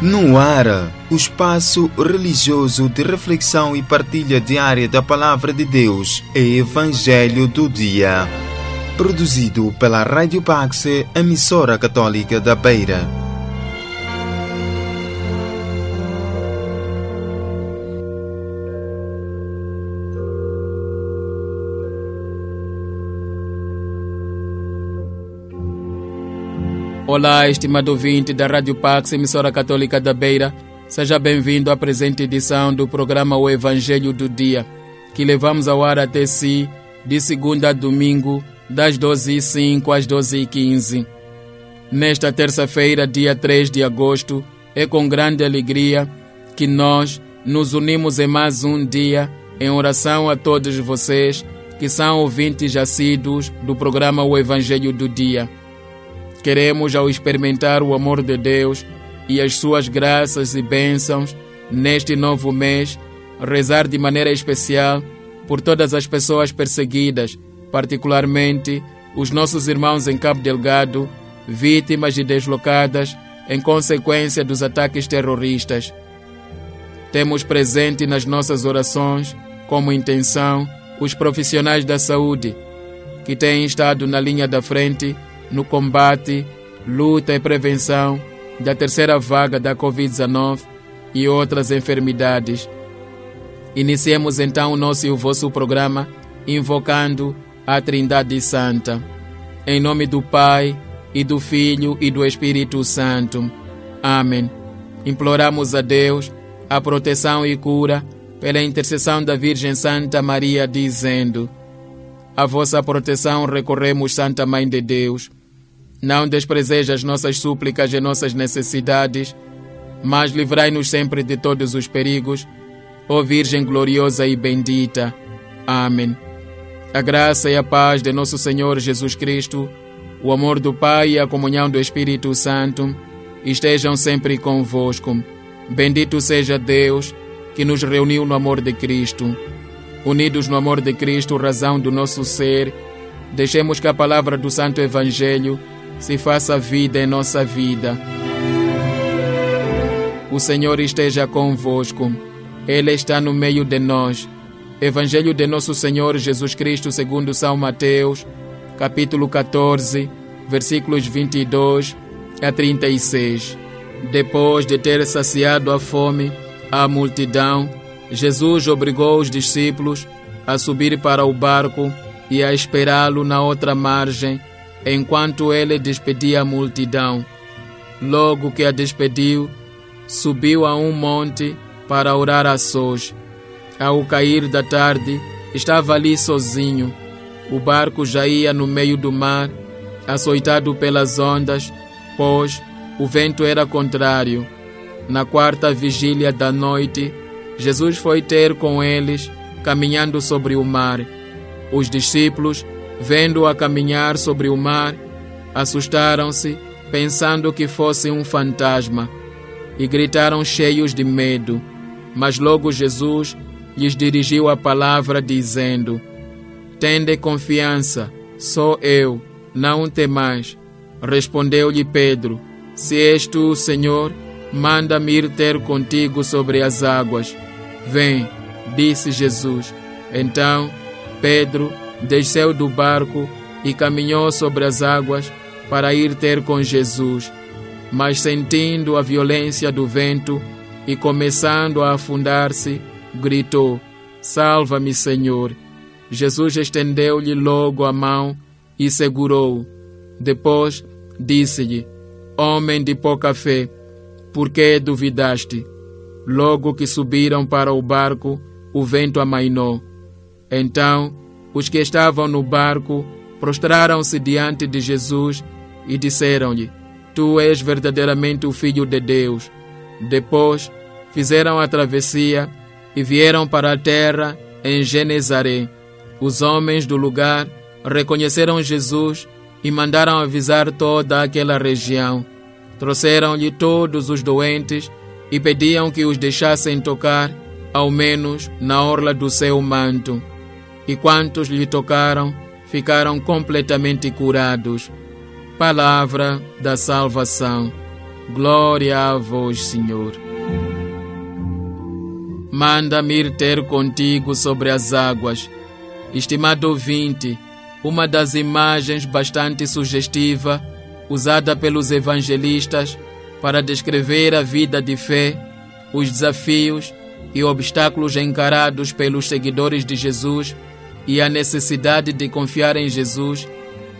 No ar, o espaço religioso de reflexão e partilha diária da Palavra de Deus é Evangelho do Dia. Produzido pela Rádio Pax, emissora católica da Beira. Olá, estimado ouvinte da Rádio Pax, emissora católica da Beira. Seja bem-vindo à presente edição do programa O Evangelho do Dia, que levamos ao ar até si de segunda a domingo, das 12h05 às 12h15. Nesta terça-feira, dia 3 de agosto, é com grande alegria que nós nos unimos em mais um dia em oração a todos vocês que são ouvintes assíduos do programa O Evangelho do Dia. Queremos, ao experimentar o amor de Deus e as suas graças e bênçãos neste novo mês, rezar de maneira especial por todas as pessoas perseguidas, particularmente os nossos irmãos em Cabo Delgado, vítimas e deslocadas em consequência dos ataques terroristas. Temos presente nas nossas orações, como intenção, os profissionais da saúde, que têm estado na linha da frente no combate, luta e prevenção da terceira vaga da Covid-19 e outras enfermidades. Iniciemos então o nosso e o vosso programa invocando a Trindade Santa. Em nome do Pai, e do Filho e do Espírito Santo. Amém. Imploramos a Deus a proteção e cura pela intercessão da Virgem Santa Maria, dizendo: A vossa proteção recorremos, Santa Mãe de Deus. Não desprezeis as nossas súplicas e nossas necessidades, mas livrai-nos sempre de todos os perigos, ó Virgem gloriosa e bendita. Amém. A graça e a paz de nosso Senhor Jesus Cristo, o amor do Pai e a comunhão do Espírito Santo estejam sempre convosco. Bendito seja Deus que nos reuniu no amor de Cristo. Unidos no amor de Cristo, razão do nosso ser, deixemos que a palavra do Santo Evangelho se faça vida em nossa vida. O Senhor esteja convosco, Ele está no meio de nós. Evangelho de nosso Senhor Jesus Cristo, segundo São Mateus, capítulo 14, versículos 22 a 36. Depois de ter saciado a fome, a multidão, Jesus obrigou os discípulos a subir para o barco e a esperá-lo na outra margem enquanto ele despedia a multidão. Logo que a despediu, subiu a um monte para orar a sós. Ao cair da tarde, estava ali sozinho. O barco já ia no meio do mar, açoitado pelas ondas, pois o vento era contrário. Na quarta vigília da noite, Jesus foi ter com eles, caminhando sobre o mar. Os discípulos vendo-a caminhar sobre o mar, assustaram-se, pensando que fosse um fantasma, e gritaram cheios de medo. Mas logo Jesus lhes dirigiu a palavra, dizendo: Tende confiança, sou eu, não temais. Respondeu-lhe Pedro: Se és tu, Senhor, manda-me ir ter contigo sobre as águas. Vem, disse Jesus. Então Pedro desceu do barco e caminhou sobre as águas para ir ter com Jesus. Mas sentindo a violência do vento e começando a afundar-se, gritou: Salva-me, Senhor. Jesus estendeu-lhe logo a mão e segurou-o. Depois disse-lhe: Homem de pouca fé, por que duvidaste? Logo que subiram para o barco, o vento amainou. Então os que estavam no barco prostraram-se diante de Jesus e disseram-lhe: Tu és verdadeiramente o Filho de Deus. Depois fizeram a travessia e vieram para a terra em Genezaré. Os homens do lugar reconheceram Jesus e mandaram avisar toda aquela região. Trouxeram-lhe todos os doentes e pediam que os deixassem tocar, ao menos na orla do seu manto e quantos lhe tocaram ficaram completamente curados. Palavra da salvação. Glória a vós, Senhor. Manda-me ir ter contigo sobre as águas. Estimado ouvinte, uma das imagens bastante sugestiva usada pelos evangelistas para descrever a vida de fé, os desafios e obstáculos encarados pelos seguidores de Jesus e a necessidade de confiar em Jesus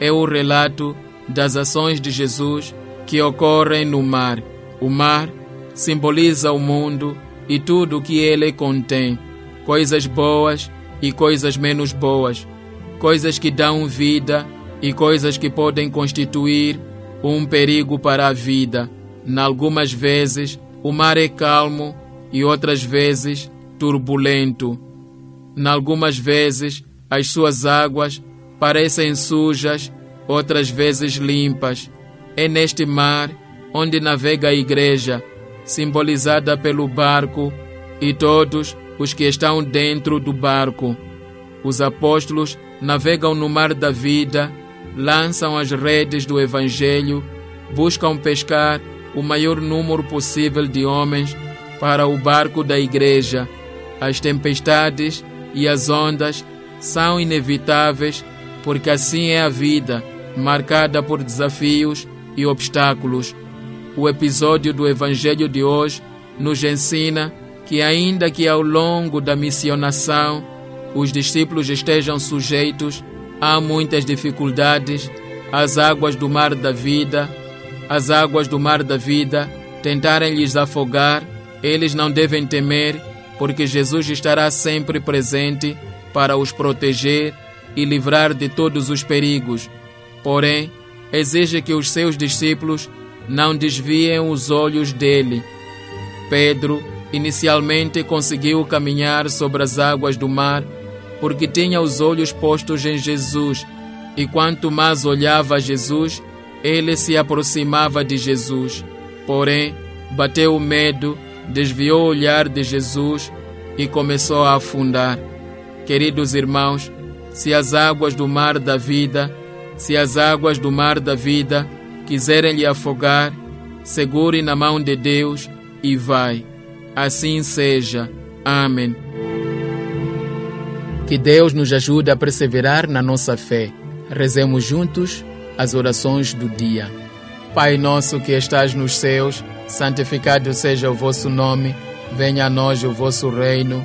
é o relato das ações de Jesus que ocorrem no mar. O mar simboliza o mundo e tudo o que ele contém, coisas boas e coisas menos boas, coisas que dão vida e coisas que podem constituir um perigo para a vida. Algumas vezes o mar é calmo e outras vezes turbulento. Algumas vezes as suas águas parecem sujas, outras vezes limpas. É neste mar onde navega a igreja, simbolizada pelo barco e todos os que estão dentro do barco. Os apóstolos navegam no mar da vida, lançam as redes do Evangelho, buscam pescar o maior número possível de homens para o barco da igreja. As tempestades e as ondas são inevitáveis, porque assim é a vida, marcada por desafios e obstáculos. O episódio do Evangelho de hoje nos ensina que, ainda que ao longo da missionação os discípulos estejam sujeitos a muitas dificuldades, as águas do mar da vida, as águas do mar da vida tentarem lhes afogar, eles não devem temer, porque Jesus estará sempre presente para os proteger e livrar de todos os perigos. Porém, exige que os seus discípulos não desviem os olhos dele. Pedro inicialmente conseguiu caminhar sobre as águas do mar porque tinha os olhos postos em Jesus, e quanto mais olhava Jesus, ele se aproximava de Jesus. Porém, bateu o medo, desviou o olhar de Jesus e começou a afundar. Queridos irmãos, se as águas do mar da vida, se as águas do mar da vida quiserem lhe afogar, segure na mão de Deus e vai. Assim seja. Amém. Que Deus nos ajude a perseverar na nossa fé. Rezemos juntos as orações do dia. Pai nosso que estás nos céus, santificado seja o vosso nome, venha a nós o vosso reino,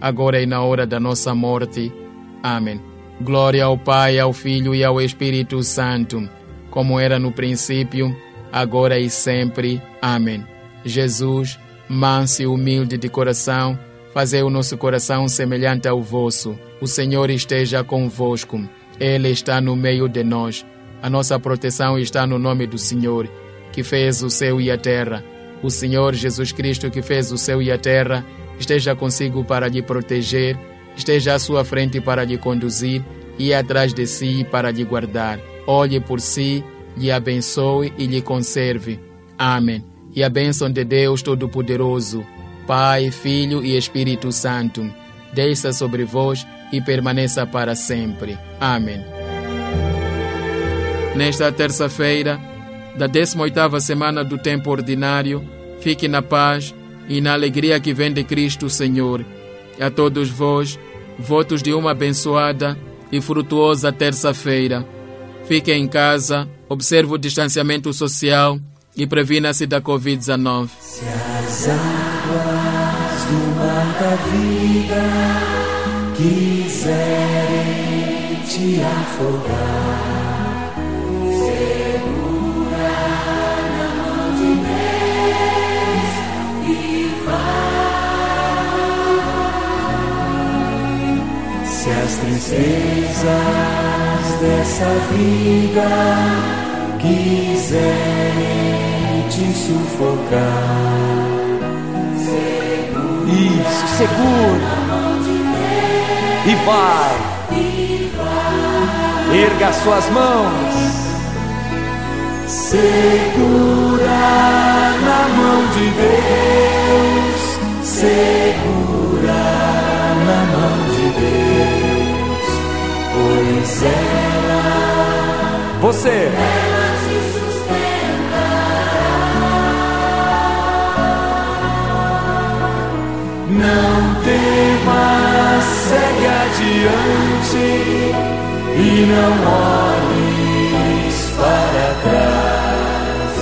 agora e na hora da nossa morte. Amém. Glória ao Pai, ao Filho e ao Espírito Santo, como era no princípio, agora e sempre. Amém. Jesus, manso e humilde de coração, fazei o nosso coração semelhante ao vosso. O Senhor esteja convosco. Ele está no meio de nós. A nossa proteção está no nome do Senhor, que fez o céu e a terra. O Senhor Jesus Cristo, que fez o céu e a terra, esteja consigo para lhe proteger, esteja à sua frente para lhe conduzir e atrás de si para lhe guardar. Olhe por si, lhe abençoe e lhe conserve. Amém. E a bênção de Deus Todo-Poderoso, Pai, Filho e Espírito Santo, desça sobre vós e permaneça para sempre. Amém. Nesta terça-feira, da 18ª semana do tempo ordinário, fique na paz e na alegria que vem de Cristo Senhor. A todos vós, votos de uma abençoada e frutuosa terça-feira. Fique em casa, observe o distanciamento social e previna-se da Covid-19. Se as águas do mar da vida quiserem te afogar, Se as tristezas dessa vida quiserem te sufocar. Isso, segura. E vai. Erga suas mãos. Segura na mão de Deus, segura de Deus, pois ela, Você. ela te sustentará. Não temas, segue adiante e não olhes para trás.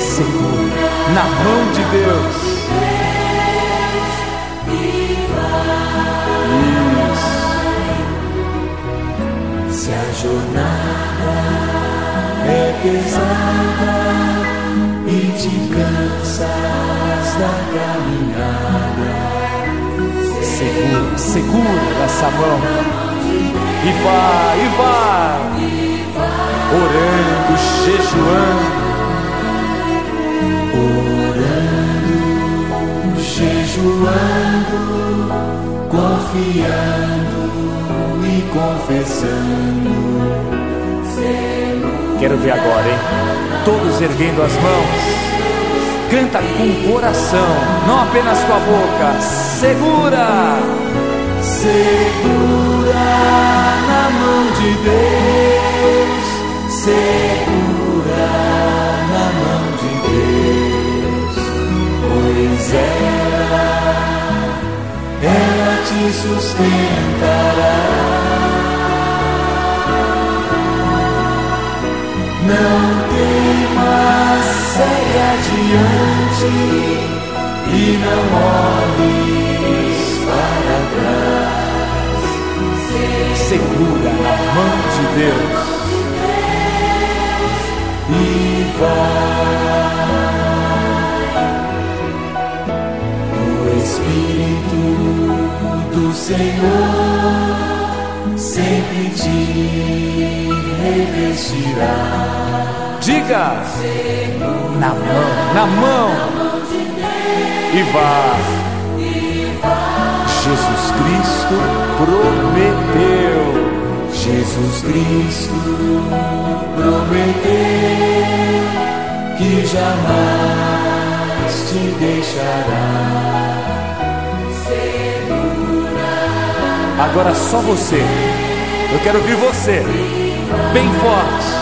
Segura na mão de Deus. Pesada e te cansas da caminhada, Segura, segura essa mão. E vai, e vai. Orando, jejuando. jejuando, confiando e confessando. Quero ver agora, hein? Todos erguendo as mãos. Canta com o coração, não apenas com a boca. Segura! Segura na mão de Deus, segura na mão de Deus, pois ela, ela te sustentará. E não olhes para trás. Segura na mão de Deus. e vai. O Espírito do Senhor sempre te revestirá. Diga! Na mão, na mão. E vá. Jesus Cristo prometeu. Jesus Cristo prometeu que jamais te deixará. Agora só você. Eu quero ouvir você. Bem forte.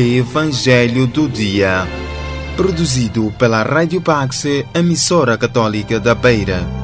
Evangelho do Dia. Produzido pela Rádio Pax, emissora católica da Beira.